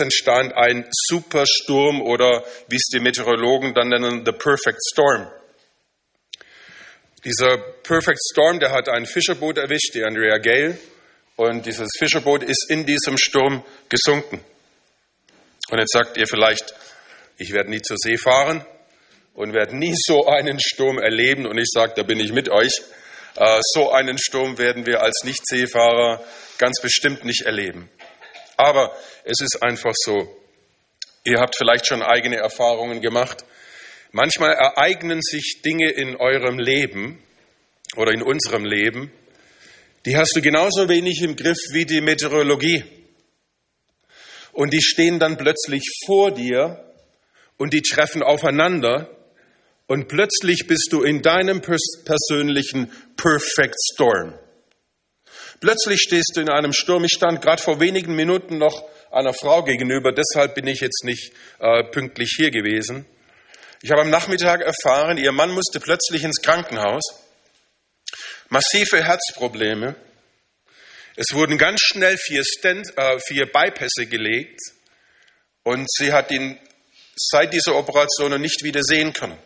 entstand ein Supersturm oder wie es die Meteorologen dann nennen, the perfect storm. Dieser Perfect Storm, der hat ein Fischerboot erwischt, die Andrea Gale, und dieses Fischerboot ist in diesem Sturm gesunken. Und jetzt sagt ihr vielleicht, ich werde nie zur See fahren und werde nie so einen Sturm erleben. Und ich sage, da bin ich mit euch. Äh, so einen Sturm werden wir als Nicht-Seefahrer ganz bestimmt nicht erleben. Aber es ist einfach so. Ihr habt vielleicht schon eigene Erfahrungen gemacht. Manchmal ereignen sich Dinge in eurem Leben oder in unserem Leben, die hast du genauso wenig im Griff wie die Meteorologie. Und die stehen dann plötzlich vor dir und die treffen aufeinander und plötzlich bist du in deinem persönlichen Perfect Storm. Plötzlich stehst du in einem Sturm. Ich stand gerade vor wenigen Minuten noch einer Frau gegenüber, deshalb bin ich jetzt nicht äh, pünktlich hier gewesen. Ich habe am Nachmittag erfahren, ihr Mann musste plötzlich ins Krankenhaus. Massive Herzprobleme. Es wurden ganz schnell vier, Stent, äh, vier Bypässe gelegt und sie hat ihn seit dieser Operation nicht wieder sehen können.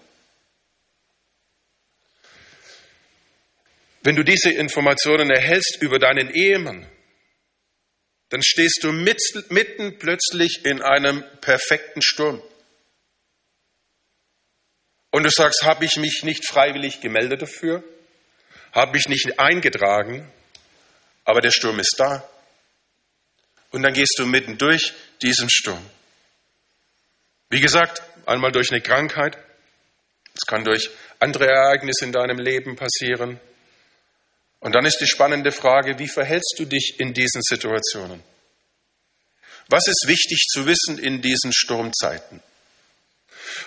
Wenn du diese Informationen erhältst über deinen Ehemann, dann stehst du mitten plötzlich in einem perfekten Sturm. Und du sagst, habe ich mich nicht freiwillig gemeldet dafür? Habe ich nicht eingetragen? Aber der Sturm ist da. Und dann gehst du mitten durch diesen Sturm. Wie gesagt, einmal durch eine Krankheit. Es kann durch andere Ereignisse in deinem Leben passieren. Und dann ist die spannende Frage, wie verhältst du dich in diesen Situationen? Was ist wichtig zu wissen in diesen Sturmzeiten?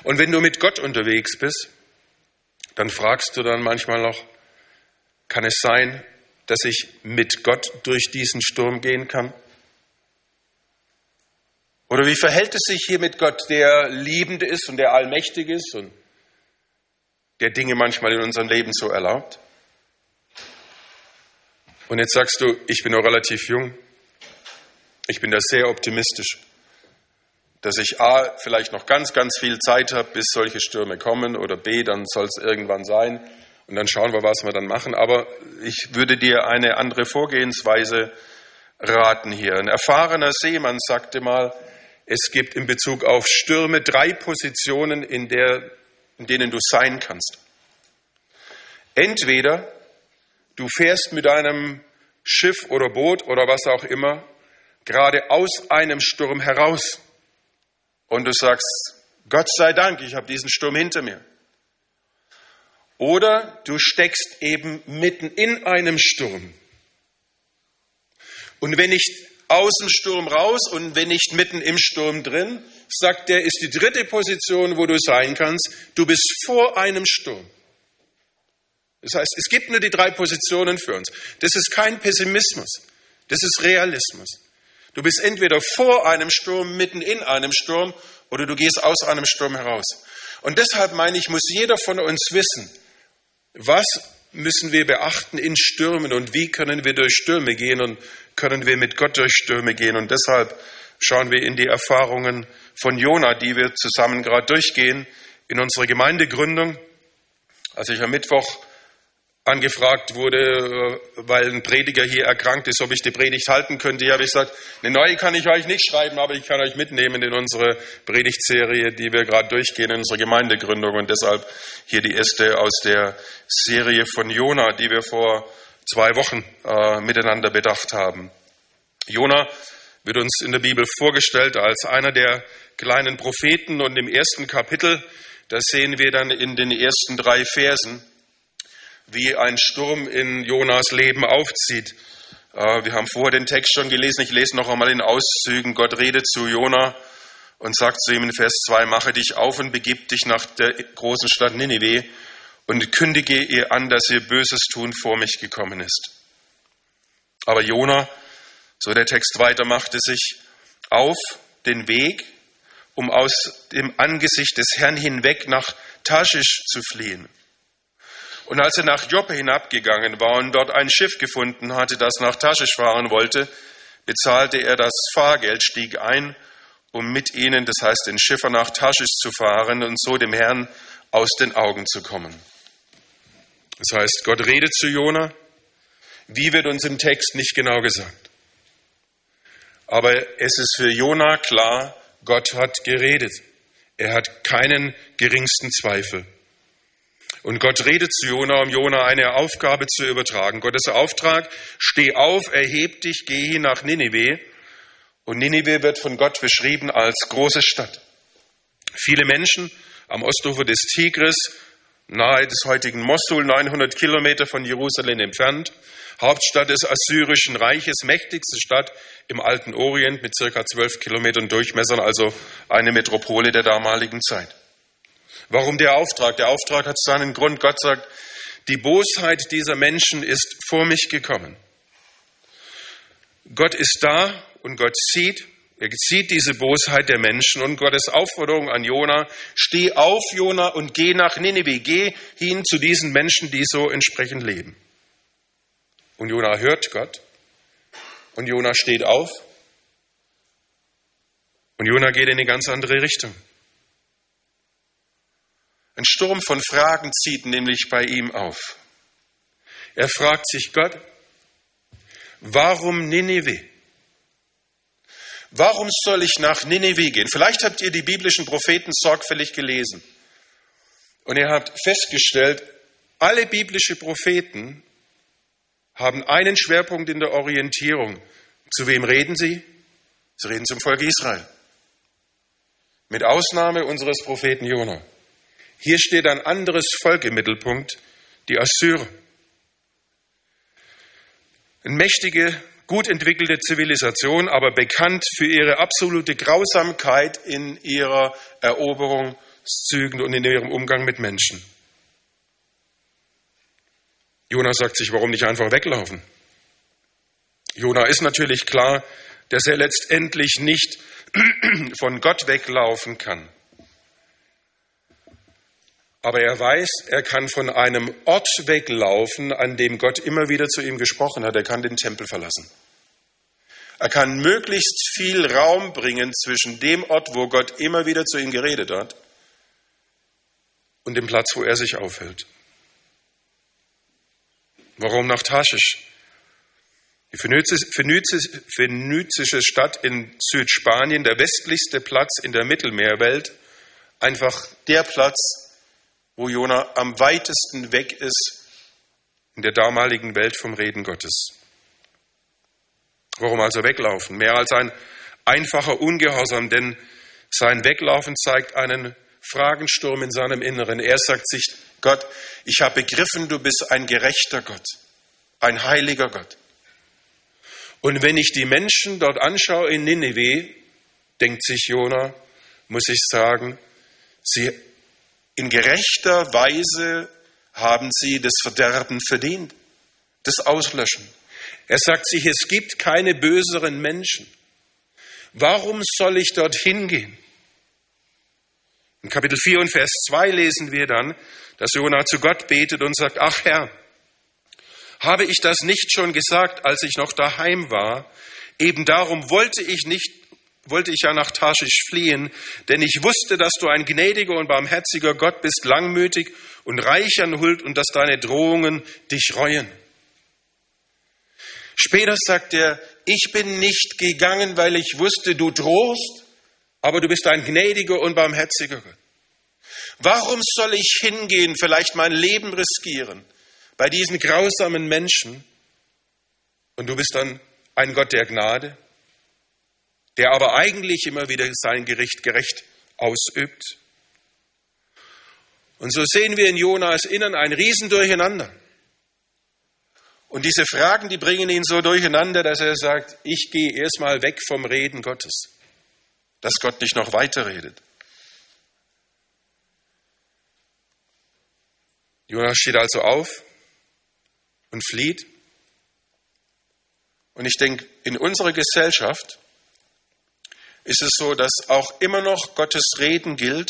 Und wenn du mit Gott unterwegs bist, dann fragst du dann manchmal noch, kann es sein, dass ich mit Gott durch diesen Sturm gehen kann? Oder wie verhält es sich hier mit Gott, der liebend ist und der allmächtig ist und der Dinge manchmal in unserem Leben so erlaubt? Und jetzt sagst du, ich bin noch relativ jung, ich bin da sehr optimistisch dass ich A, vielleicht noch ganz, ganz viel Zeit habe, bis solche Stürme kommen, oder B, dann soll es irgendwann sein und dann schauen wir, was wir dann machen. Aber ich würde dir eine andere Vorgehensweise raten hier. Ein erfahrener Seemann sagte mal, es gibt in Bezug auf Stürme drei Positionen, in, der, in denen du sein kannst. Entweder du fährst mit einem Schiff oder Boot oder was auch immer gerade aus einem Sturm heraus und du sagst, Gott sei Dank, ich habe diesen Sturm hinter mir. Oder du steckst eben mitten in einem Sturm. Und wenn nicht aus dem Sturm raus und wenn nicht mitten im Sturm drin, sagt er, ist die dritte Position, wo du sein kannst, du bist vor einem Sturm. Das heißt, es gibt nur die drei Positionen für uns. Das ist kein Pessimismus, das ist Realismus. Du bist entweder vor einem Sturm, mitten in einem Sturm oder du gehst aus einem Sturm heraus. Und deshalb meine ich, muss jeder von uns wissen, was müssen wir beachten in Stürmen und wie können wir durch Stürme gehen und können wir mit Gott durch Stürme gehen. Und deshalb schauen wir in die Erfahrungen von Jona, die wir zusammen gerade durchgehen in unserer Gemeindegründung. Als ich am Mittwoch angefragt wurde, äh, weil ein Prediger hier erkrankt ist, ob ich die Predigt halten könnte. Hier habe ich gesagt, eine neue kann ich euch nicht schreiben, aber ich kann euch mitnehmen in unsere Predigtserie, die wir gerade durchgehen in unserer Gemeindegründung und deshalb hier die erste aus der Serie von Jona, die wir vor zwei Wochen äh, miteinander bedacht haben. Jona wird uns in der Bibel vorgestellt als einer der kleinen Propheten und im ersten Kapitel, das sehen wir dann in den ersten drei Versen, wie ein Sturm in Jonas Leben aufzieht. Äh, wir haben vorher den Text schon gelesen. Ich lese noch einmal in Auszügen. Gott redet zu Jona und sagt zu ihm in Vers 2, mache dich auf und begib dich nach der großen Stadt Ninive und kündige ihr an, dass ihr Böses tun vor mich gekommen ist. Aber Jona, so der Text weiter, machte sich auf den Weg, um aus dem Angesicht des Herrn hinweg nach Taschisch zu fliehen. Und als er nach Joppe hinabgegangen war und dort ein Schiff gefunden hatte, das nach Taschisch fahren wollte, bezahlte er das Fahrgeld, stieg ein um mit ihnen, das heißt den Schiffer nach Tarschisch zu fahren und so dem Herrn aus den Augen zu kommen. Das heißt, Gott redet zu Jona. Wie wird uns im Text nicht genau gesagt. Aber es ist für Jona klar, Gott hat geredet. Er hat keinen geringsten Zweifel. Und Gott redet zu Jona, um Jona eine Aufgabe zu übertragen. Gottes Auftrag, steh auf, erheb dich, geh hin nach Ninive. Und Ninive wird von Gott beschrieben als große Stadt. Viele Menschen am Ostufer des Tigris, nahe des heutigen Mosul, 900 Kilometer von Jerusalem entfernt, Hauptstadt des Assyrischen Reiches, mächtigste Stadt im alten Orient mit circa 12 Kilometern Durchmesser, also eine Metropole der damaligen Zeit. Warum der Auftrag? Der Auftrag hat seinen Grund. Gott sagt, die Bosheit dieser Menschen ist vor mich gekommen. Gott ist da und Gott sieht, er sieht diese Bosheit der Menschen und Gottes Aufforderung an Jona, steh auf, Jona, und geh nach Nineveh, geh hin zu diesen Menschen, die so entsprechend leben. Und Jona hört Gott und Jona steht auf und Jona geht in eine ganz andere Richtung. Ein Sturm von Fragen zieht nämlich bei ihm auf. Er fragt sich Gott, warum Nineveh? Warum soll ich nach Nineveh gehen? Vielleicht habt ihr die biblischen Propheten sorgfältig gelesen. Und ihr habt festgestellt, alle biblischen Propheten haben einen Schwerpunkt in der Orientierung. Zu wem reden sie? Sie reden zum Volk Israel. Mit Ausnahme unseres Propheten Jona. Hier steht ein anderes Volk im Mittelpunkt, die Assyrer. Eine mächtige, gut entwickelte Zivilisation, aber bekannt für ihre absolute Grausamkeit in ihrer Eroberungszügen und in ihrem Umgang mit Menschen. Jona sagt sich, warum nicht einfach weglaufen? Jona ist natürlich klar, dass er letztendlich nicht von Gott weglaufen kann. Aber er weiß, er kann von einem Ort weglaufen, an dem Gott immer wieder zu ihm gesprochen hat. Er kann den Tempel verlassen. Er kann möglichst viel Raum bringen zwischen dem Ort, wo Gott immer wieder zu ihm geredet hat, und dem Platz, wo er sich aufhält. Warum nach Taschisch? Die phönizische Stadt in Südspanien, der westlichste Platz in der Mittelmeerwelt, einfach der Platz, wo Jona am weitesten weg ist in der damaligen Welt vom Reden Gottes. Warum also weglaufen? Mehr als ein einfacher Ungehorsam, denn sein Weglaufen zeigt einen Fragensturm in seinem Inneren. Er sagt sich, Gott, ich habe begriffen, du bist ein gerechter Gott, ein heiliger Gott. Und wenn ich die Menschen dort anschaue in Nineveh, denkt sich Jona, muss ich sagen, sie in gerechter Weise haben sie das Verderben verdient, das Auslöschen. Er sagt sich, es gibt keine böseren Menschen. Warum soll ich dorthin gehen? In Kapitel 4 und Vers 2 lesen wir dann, dass Jonah zu Gott betet und sagt, ach Herr, habe ich das nicht schon gesagt, als ich noch daheim war? Eben darum wollte ich nicht wollte ich ja nach Tarschisch fliehen, denn ich wusste, dass du ein gnädiger und barmherziger Gott bist, langmütig und reich an Huld und dass deine Drohungen dich reuen. Später sagt er, ich bin nicht gegangen, weil ich wusste, du drohst, aber du bist ein gnädiger und barmherziger Gott. Warum soll ich hingehen, vielleicht mein Leben riskieren bei diesen grausamen Menschen? Und du bist dann ein Gott der Gnade? Der aber eigentlich immer wieder sein Gericht gerecht ausübt. Und so sehen wir in Jonas Innern ein Riesendurcheinander. Und diese Fragen, die bringen ihn so durcheinander, dass er sagt, ich gehe erstmal weg vom Reden Gottes, dass Gott nicht noch weiterredet. Jonas steht also auf und flieht. Und ich denke, in unserer Gesellschaft ist es so, dass auch immer noch Gottes Reden gilt,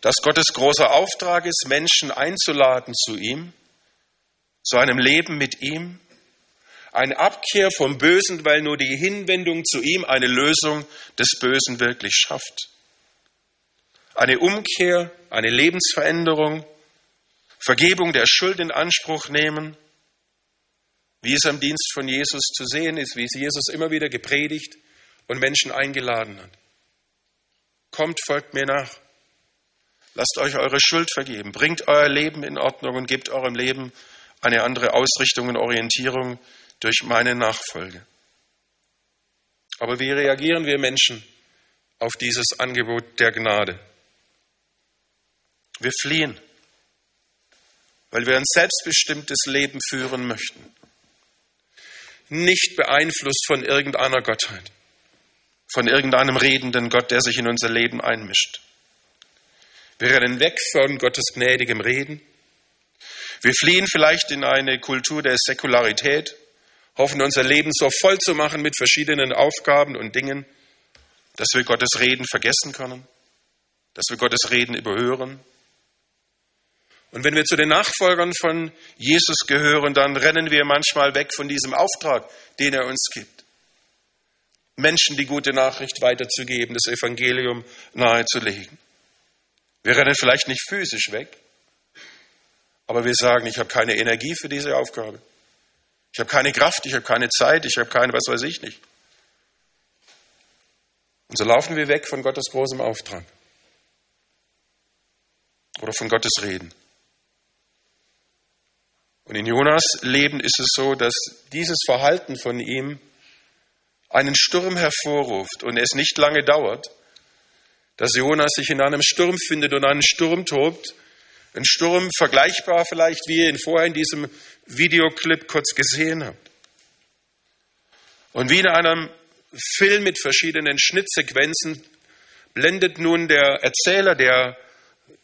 dass Gottes großer Auftrag ist, Menschen einzuladen zu ihm, zu einem Leben mit ihm, Eine Abkehr vom Bösen, weil nur die Hinwendung zu ihm eine Lösung des Bösen wirklich schafft. Eine Umkehr, eine Lebensveränderung, Vergebung der Schuld in Anspruch nehmen, wie es am Dienst von Jesus zu sehen ist, wie es Jesus immer wieder gepredigt und Menschen eingeladen hat. Kommt, folgt mir nach. Lasst euch eure Schuld vergeben. Bringt euer Leben in Ordnung und gebt eurem Leben eine andere Ausrichtung und Orientierung durch meine Nachfolge. Aber wie reagieren wir Menschen auf dieses Angebot der Gnade? Wir fliehen, weil wir ein selbstbestimmtes Leben führen möchten, nicht beeinflusst von irgendeiner Gottheit, von irgendeinem redenden Gott, der sich in unser Leben einmischt. Wir rennen weg von Gottes gnädigem Reden. Wir fliehen vielleicht in eine Kultur der Säkularität, hoffen unser Leben so voll zu machen mit verschiedenen Aufgaben und Dingen, dass wir Gottes Reden vergessen können, dass wir Gottes Reden überhören. Und wenn wir zu den Nachfolgern von Jesus gehören, dann rennen wir manchmal weg von diesem Auftrag, den er uns gibt. Menschen die gute Nachricht weiterzugeben, das Evangelium nahezulegen. Wir rennen vielleicht nicht physisch weg, aber wir sagen, ich habe keine Energie für diese Aufgabe. Ich habe keine Kraft, ich habe keine Zeit, ich habe keine, was weiß ich nicht. Und so laufen wir weg von Gottes großem Auftrag oder von Gottes Reden. Und in Jonas Leben ist es so, dass dieses Verhalten von ihm einen Sturm hervorruft und es nicht lange dauert, dass Jonas sich in einem Sturm findet und einen Sturm tobt. Ein Sturm vergleichbar vielleicht, wie ihr ihn vorher in diesem Videoclip kurz gesehen habt. Und wie in einem Film mit verschiedenen Schnittsequenzen blendet nun der Erzähler der,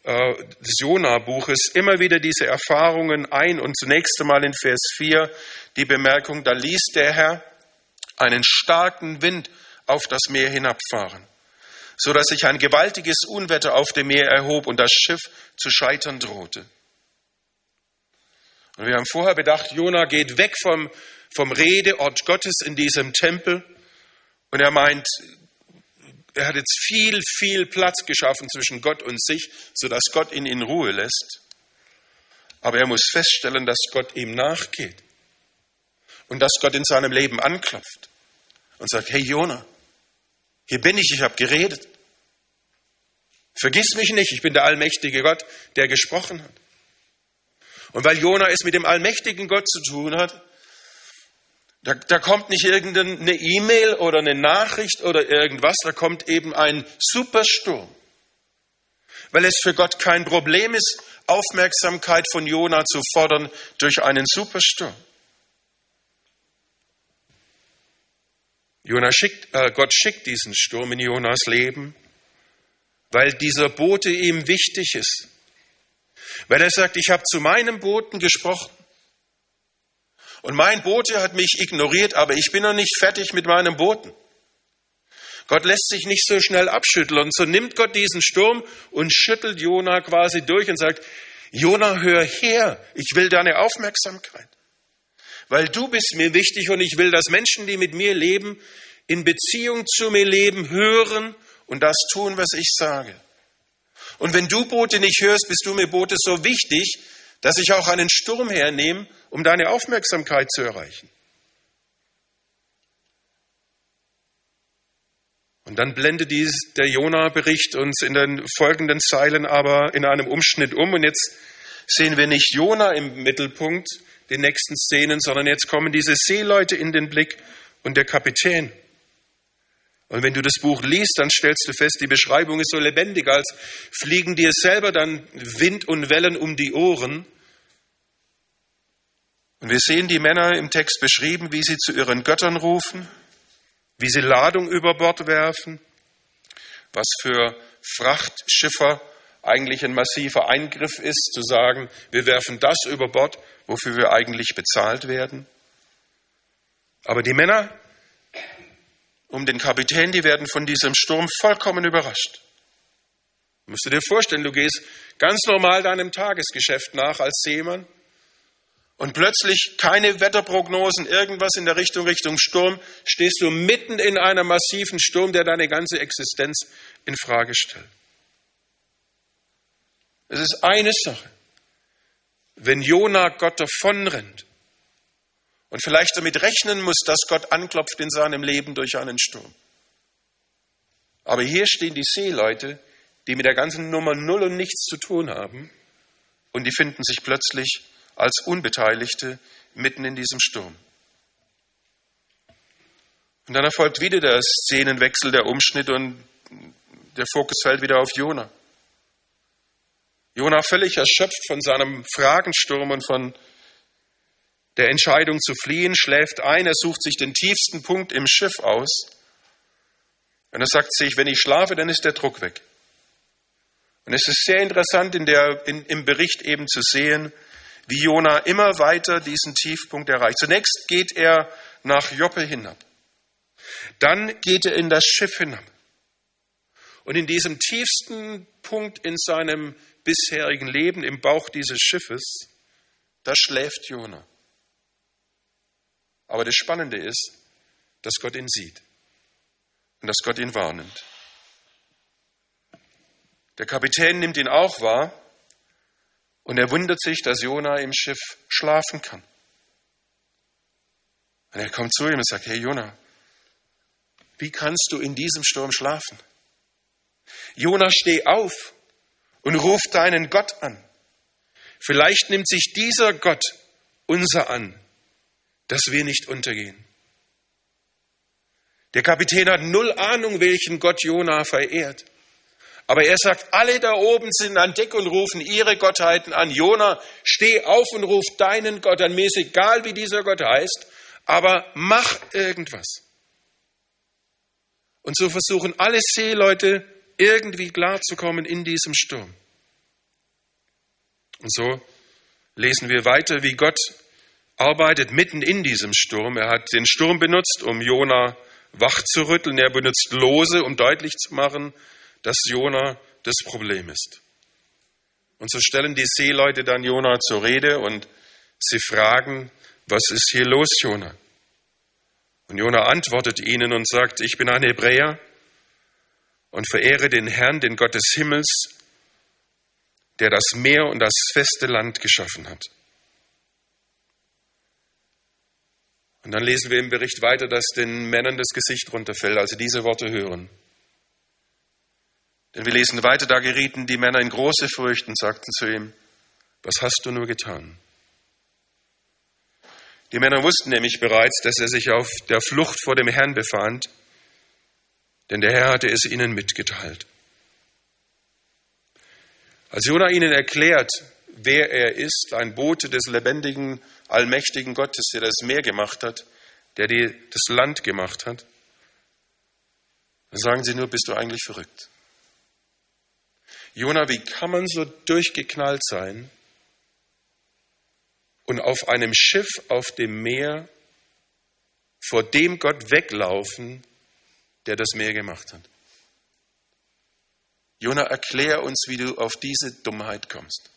äh, des Jona-Buches immer wieder diese Erfahrungen ein und zunächst einmal in Vers 4 die Bemerkung, da ließ der Herr einen starken Wind auf das Meer hinabfahren so dass sich ein gewaltiges Unwetter auf dem Meer erhob und das Schiff zu scheitern drohte. Und wir haben vorher bedacht, Jona geht weg vom, vom Redeort Gottes in diesem Tempel und er meint, er hat jetzt viel, viel Platz geschaffen zwischen Gott und sich, sodass Gott ihn in Ruhe lässt. Aber er muss feststellen, dass Gott ihm nachgeht und dass Gott in seinem Leben anklopft und sagt, hey Jona, hier bin ich, ich habe geredet. Vergiss mich nicht, ich bin der allmächtige Gott, der gesprochen hat. Und weil Jona es mit dem allmächtigen Gott zu tun hat, da, da kommt nicht irgendeine E-Mail oder eine Nachricht oder irgendwas, da kommt eben ein Supersturm. Weil es für Gott kein Problem ist, Aufmerksamkeit von Jona zu fordern durch einen Supersturm. Jona schickt, äh, Gott schickt diesen Sturm in Jonas Leben, weil dieser Bote ihm wichtig ist. Weil er sagt, ich habe zu meinem Boten gesprochen. Und mein Bote hat mich ignoriert, aber ich bin noch nicht fertig mit meinem Boten. Gott lässt sich nicht so schnell abschütteln. Und so nimmt Gott diesen Sturm und schüttelt Jona quasi durch und sagt, Jona, hör her, ich will deine Aufmerksamkeit weil du bist mir wichtig und ich will, dass Menschen, die mit mir leben, in Beziehung zu mir leben, hören und das tun, was ich sage. Und wenn du Bote nicht hörst, bist du mir Bote so wichtig, dass ich auch einen Sturm hernehme, um deine Aufmerksamkeit zu erreichen. Und dann blendet dies, der Jona-Bericht uns in den folgenden Zeilen aber in einem Umschnitt um. Und jetzt sehen wir nicht Jona im Mittelpunkt, den nächsten Szenen, sondern jetzt kommen diese Seeleute in den Blick und der Kapitän. Und wenn du das Buch liest, dann stellst du fest, die Beschreibung ist so lebendig, als fliegen dir selber dann Wind und Wellen um die Ohren. Und wir sehen die Männer im Text beschrieben, wie sie zu ihren Göttern rufen, wie sie Ladung über Bord werfen, was für Frachtschiffer eigentlich ein massiver Eingriff ist, zu sagen, wir werfen das über Bord, wofür wir eigentlich bezahlt werden. Aber die Männer um den Kapitän, die werden von diesem Sturm vollkommen überrascht. Musst du dir vorstellen, du gehst ganz normal deinem Tagesgeschäft nach als Seemann und plötzlich keine Wetterprognosen, irgendwas in der Richtung Richtung Sturm, stehst du mitten in einem massiven Sturm, der deine ganze Existenz in Frage stellt. Es ist eine Sache, wenn Jona Gott davonrennt und vielleicht damit rechnen muss, dass Gott anklopft in seinem Leben durch einen Sturm. Aber hier stehen die Seeleute, die mit der ganzen Nummer null und nichts zu tun haben und die finden sich plötzlich als Unbeteiligte mitten in diesem Sturm. Und dann erfolgt wieder der Szenenwechsel, der Umschnitt und der Fokus fällt wieder auf Jona. Jona völlig erschöpft von seinem Fragensturm und von der Entscheidung zu fliehen, schläft ein, er sucht sich den tiefsten Punkt im Schiff aus und er sagt sich, wenn ich schlafe, dann ist der Druck weg. Und es ist sehr interessant in der, in, im Bericht eben zu sehen, wie Jona immer weiter diesen Tiefpunkt erreicht. Zunächst geht er nach Joppe hinab. Dann geht er in das Schiff hinab. Und in diesem tiefsten Punkt in seinem bisherigen Leben, im Bauch dieses Schiffes, da schläft Jona. Aber das Spannende ist, dass Gott ihn sieht und dass Gott ihn wahrnimmt. Der Kapitän nimmt ihn auch wahr und er wundert sich, dass Jona im Schiff schlafen kann. Und er kommt zu ihm und sagt, hey Jona, wie kannst du in diesem Sturm schlafen? Jona, steh auf und ruf deinen Gott an. Vielleicht nimmt sich dieser Gott unser an, dass wir nicht untergehen. Der Kapitän hat null Ahnung, welchen Gott Jona verehrt. Aber er sagt, alle da oben sind an Deck und rufen ihre Gottheiten an. Jona, steh auf und ruf deinen Gott an. Mir ist egal, wie dieser Gott heißt, aber mach irgendwas. Und so versuchen alle Seeleute irgendwie klarzukommen in diesem Sturm. Und so lesen wir weiter, wie Gott arbeitet mitten in diesem Sturm. Er hat den Sturm benutzt, um Jona wach zu rütteln. Er benutzt Lose, um deutlich zu machen, dass Jona das Problem ist. Und so stellen die Seeleute dann Jona zur Rede und sie fragen, was ist hier los, Jona? Und Jona antwortet ihnen und sagt, ich bin ein Hebräer und verehre den Herrn, den Gott des Himmels, der das Meer und das feste Land geschaffen hat. Und dann lesen wir im Bericht weiter, dass den Männern das Gesicht runterfällt, als sie diese Worte hören. Denn wir lesen weiter, da gerieten die Männer in große Furcht und sagten zu ihm, was hast du nur getan? Die Männer wussten nämlich bereits, dass er sich auf der Flucht vor dem Herrn befand, denn der Herr hatte es ihnen mitgeteilt. Als Jona ihnen erklärt, wer er ist, ein Bote des lebendigen, allmächtigen Gottes, der das Meer gemacht hat, der die, das Land gemacht hat, dann sagen sie nur, bist du eigentlich verrückt? Jona, wie kann man so durchgeknallt sein und auf einem Schiff auf dem Meer vor dem Gott weglaufen, der das Meer gemacht hat? Jona, erklär uns, wie du auf diese Dummheit kommst.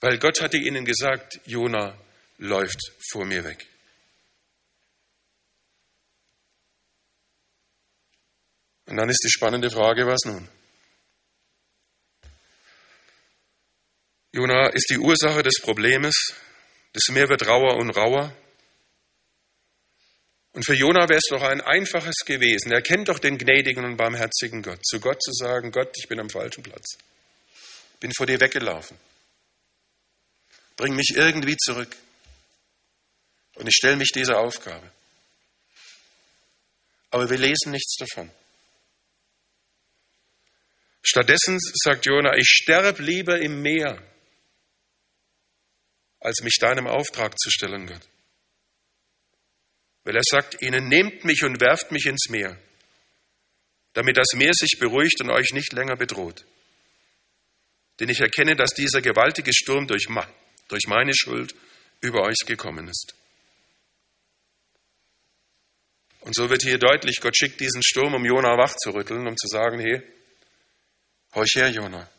Weil Gott hatte ihnen gesagt, Jona läuft vor mir weg. Und dann ist die spannende Frage, was nun? Jona ist die Ursache des Problems. Das Meer wird rauer und rauer. Und für Jona wäre es doch ein einfaches gewesen. Er kennt doch den gnädigen und barmherzigen Gott. Zu Gott zu sagen, Gott, ich bin am falschen Platz. Bin vor dir weggelaufen. Bring mich irgendwie zurück. Und ich stelle mich dieser Aufgabe. Aber wir lesen nichts davon. Stattdessen sagt Jona, ich sterbe lieber im Meer, als mich deinem Auftrag zu stellen, Gott. Weil er sagt ihnen, nehmt mich und werft mich ins Meer, damit das Meer sich beruhigt und euch nicht länger bedroht. Denn ich erkenne, dass dieser gewaltige Sturm durch, durch meine Schuld über euch gekommen ist. Und so wird hier deutlich, Gott schickt diesen Sturm, um Jona wach zu rütteln, um zu sagen, hey, horch her, Jona.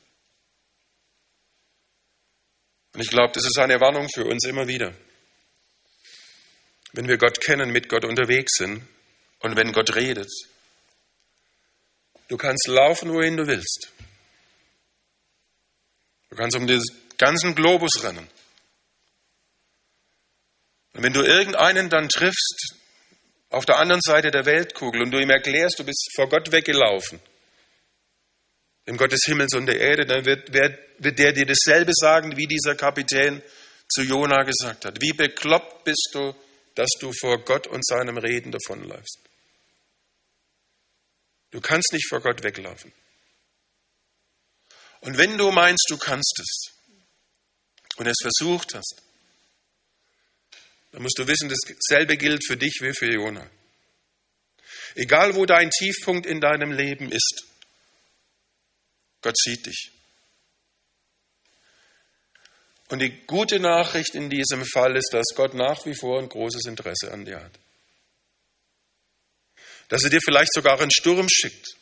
Und ich glaube, das ist eine Warnung für uns immer wieder. Wenn wir Gott kennen, mit Gott unterwegs sind und wenn Gott redet, du kannst laufen, wohin du willst. Du kannst um den ganzen Globus rennen. Und wenn du irgendeinen dann triffst auf der anderen Seite der Weltkugel und du ihm erklärst, du bist vor Gott weggelaufen, dem Gott des Himmels und der Erde, dann wird, wird der dir dasselbe sagen, wie dieser Kapitän zu Jona gesagt hat. Wie bekloppt bist du, dass du vor Gott und seinem Reden davonläufst. Du kannst nicht vor Gott weglaufen. Und wenn du meinst, du kannst es und es versucht hast, dann musst du wissen, dasselbe gilt für dich wie für Jona. Egal wo dein Tiefpunkt in deinem Leben ist, Gott sieht dich. Und die gute Nachricht in diesem Fall ist, dass Gott nach wie vor ein großes Interesse an dir hat. Dass er dir vielleicht sogar einen Sturm schickt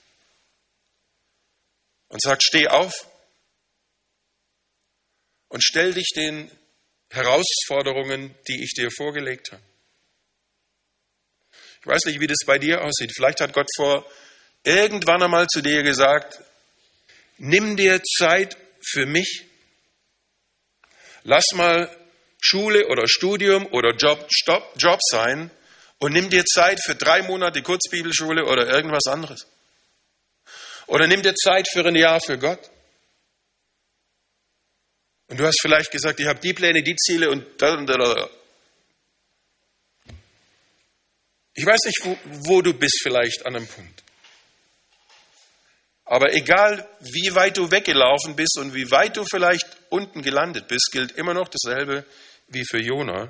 und sagt, steh auf und stell dich den Herausforderungen, die ich dir vorgelegt habe. Ich weiß nicht, wie das bei dir aussieht. Vielleicht hat Gott vor irgendwann einmal zu dir gesagt, nimm dir Zeit für mich. Lass mal Schule oder Studium oder Job, Stopp, Job sein und nimm dir Zeit für drei Monate Kurzbibelschule oder irgendwas anderes. Oder nimm dir Zeit für ein Jahr für Gott. Und du hast vielleicht gesagt, ich habe die Pläne, die Ziele und da und da. Ich weiß nicht, wo, wo du bist vielleicht an einem Punkt. Aber egal, wie weit du weggelaufen bist und wie weit du vielleicht unten gelandet bist, gilt immer noch dasselbe wie für Jona,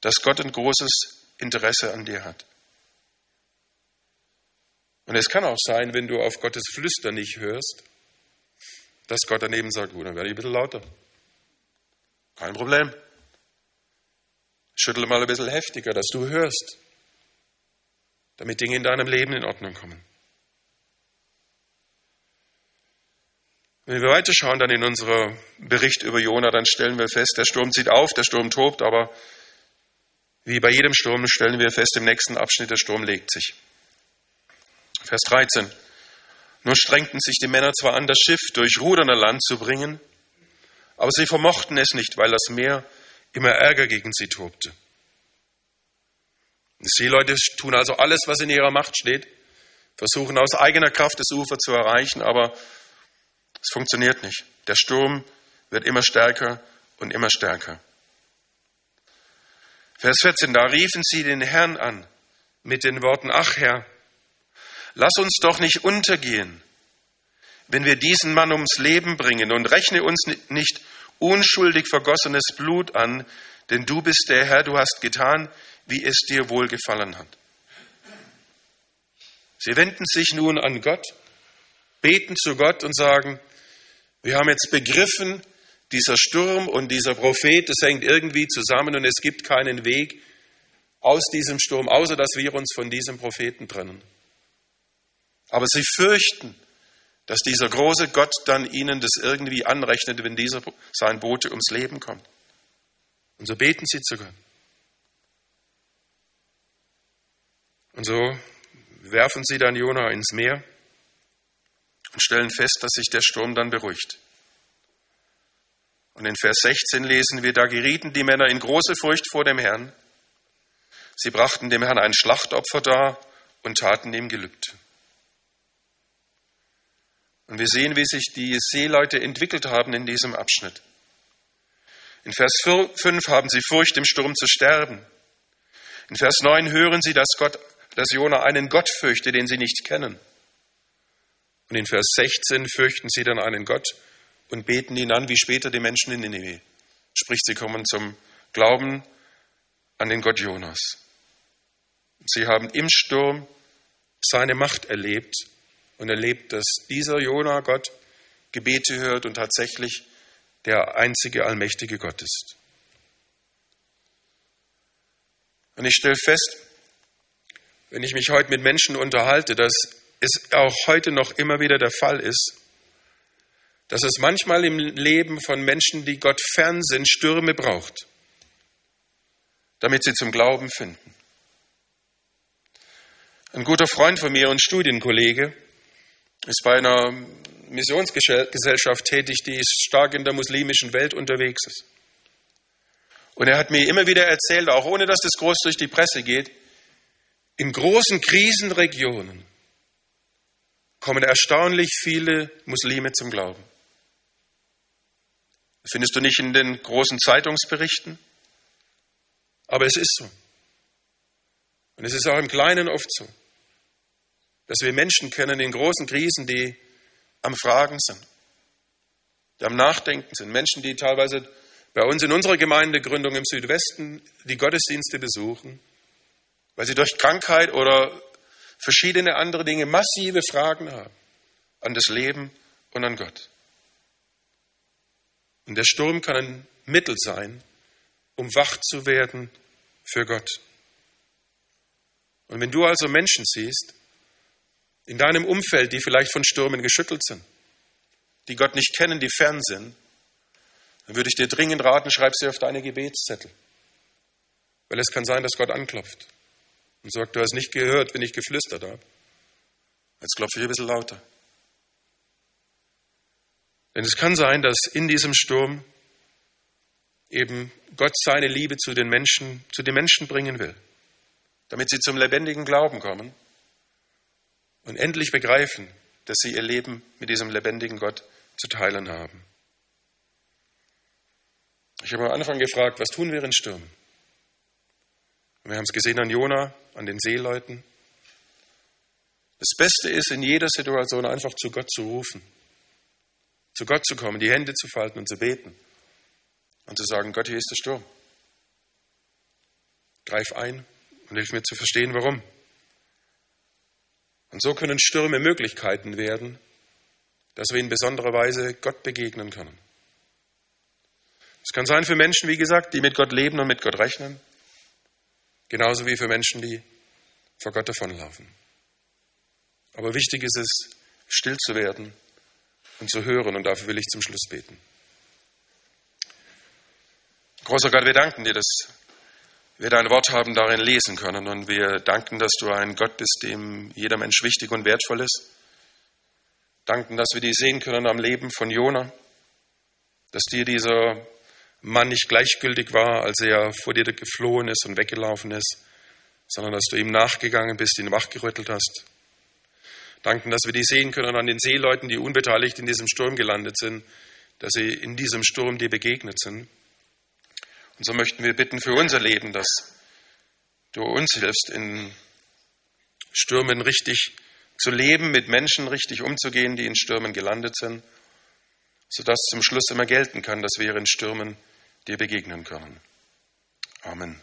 dass Gott ein großes Interesse an dir hat. Und es kann auch sein, wenn du auf Gottes Flüster nicht hörst, dass Gott daneben sagt, gut, dann werde ich ein bisschen lauter. Kein Problem. Schüttle mal ein bisschen heftiger, dass du hörst, damit Dinge in deinem Leben in Ordnung kommen. Wenn wir weiterschauen dann in unserem Bericht über Jona, dann stellen wir fest, der Sturm zieht auf, der Sturm tobt, aber wie bei jedem Sturm stellen wir fest, im nächsten Abschnitt, der Sturm legt sich. Vers 13. Nur strengten sich die Männer zwar an, das Schiff durch Rudern an Land zu bringen, aber sie vermochten es nicht, weil das Meer immer Ärger gegen sie tobte. Die Seeleute tun also alles, was in ihrer Macht steht, versuchen aus eigener Kraft das Ufer zu erreichen, aber es funktioniert nicht. Der Sturm wird immer stärker und immer stärker. Vers 14, da riefen sie den Herrn an mit den Worten, ach Herr, lass uns doch nicht untergehen, wenn wir diesen Mann ums Leben bringen und rechne uns nicht unschuldig vergossenes Blut an, denn du bist der Herr, du hast getan, wie es dir wohlgefallen hat. Sie wenden sich nun an Gott, beten zu Gott und sagen, wir haben jetzt begriffen, dieser Sturm und dieser Prophet, das hängt irgendwie zusammen und es gibt keinen Weg aus diesem Sturm, außer dass wir uns von diesem Propheten trennen. Aber sie fürchten, dass dieser große Gott dann ihnen das irgendwie anrechnet, wenn dieser sein Bote ums Leben kommt. Und so beten sie zu Gott. Und so werfen sie dann Jona ins Meer und stellen fest, dass sich der Sturm dann beruhigt. Und in Vers 16 lesen wir, da gerieten die Männer in große Furcht vor dem Herrn. Sie brachten dem Herrn ein Schlachtopfer dar und taten ihm Gelübde. Und wir sehen, wie sich die Seeleute entwickelt haben in diesem Abschnitt. In Vers 5 haben sie Furcht, im Sturm zu sterben. In Vers 9 hören sie, dass, Gott, dass Jona einen Gott fürchte, den sie nicht kennen. Und in Vers 16 fürchten sie dann einen Gott und beten ihn an, wie später die Menschen in Nineveh. Sprich, sie kommen zum Glauben an den Gott Jonas. Sie haben im Sturm seine Macht erlebt und erlebt, dass dieser Jona Gott Gebete hört und tatsächlich der einzige allmächtige Gott ist. Und ich stelle fest, wenn ich mich heute mit Menschen unterhalte, dass es auch heute noch immer wieder der Fall ist, dass es manchmal im Leben von Menschen, die Gott fern sind, Stürme braucht, damit sie zum Glauben finden. Ein guter Freund von mir und Studienkollege ist bei einer Missionsgesellschaft tätig, die stark in der muslimischen Welt unterwegs ist. Und er hat mir immer wieder erzählt, auch ohne dass das groß durch die Presse geht, in großen Krisenregionen kommen erstaunlich viele Muslime zum Glauben. Das findest du nicht in den großen Zeitungsberichten, aber es ist so. Und es ist auch im Kleinen oft so, dass wir Menschen kennen in großen Krisen, die am Fragen sind, die am Nachdenken sind. Menschen, die teilweise bei uns in unserer Gemeindegründung im Südwesten die Gottesdienste besuchen, weil sie durch Krankheit oder verschiedene andere Dinge massive Fragen haben an das Leben und an Gott. Und der Sturm kann ein Mittel sein, um wach zu werden für Gott. Und wenn du also Menschen siehst, in deinem Umfeld, die vielleicht von Stürmen geschüttelt sind, die Gott nicht kennen, die fern sind, dann würde ich dir dringend raten, schreib sie auf deine Gebetszettel. Weil es kann sein, dass Gott anklopft und sagt, du hast nicht gehört, wenn ich geflüstert habe. Jetzt klopfe ich ein bisschen lauter. Denn es kann sein, dass in diesem Sturm eben Gott seine Liebe zu den Menschen, zu den Menschen bringen will, damit sie zum lebendigen Glauben kommen und endlich begreifen, dass sie ihr Leben mit diesem lebendigen Gott zu teilen haben. Ich habe am Anfang gefragt, was tun wir in Stürmen? Wir haben es gesehen an Jona, an den Seeleuten. Das Beste ist, in jeder Situation einfach zu Gott zu rufen zu Gott zu kommen, die Hände zu falten und zu beten und zu sagen, Gott, hier ist der Sturm. Greif ein und hilf mir zu verstehen, warum. Und so können Stürme Möglichkeiten werden, dass wir in besonderer Weise Gott begegnen können. Es kann sein für Menschen, wie gesagt, die mit Gott leben und mit Gott rechnen, genauso wie für Menschen, die vor Gott davonlaufen. Aber wichtig ist es, still zu werden und zu hören. Und dafür will ich zum Schluss beten. Großer Gott, wir danken dir, dass wir dein Wort haben darin lesen können. Und wir danken, dass du ein Gott bist, dem jeder Mensch wichtig und wertvoll ist. Danken, dass wir die sehen können am Leben von Jona. Dass dir dieser Mann nicht gleichgültig war, als er vor dir geflohen ist und weggelaufen ist, sondern dass du ihm nachgegangen bist, ihn wachgerüttelt hast danken, dass wir die sehen können an den Seeleuten, die unbeteiligt in diesem Sturm gelandet sind, dass sie in diesem Sturm dir begegnet sind. Und so möchten wir bitten für unser Leben, dass du uns hilfst, in Stürmen richtig zu leben, mit Menschen richtig umzugehen, die in Stürmen gelandet sind, sodass zum Schluss immer gelten kann, dass wir in Stürmen dir begegnen können. Amen.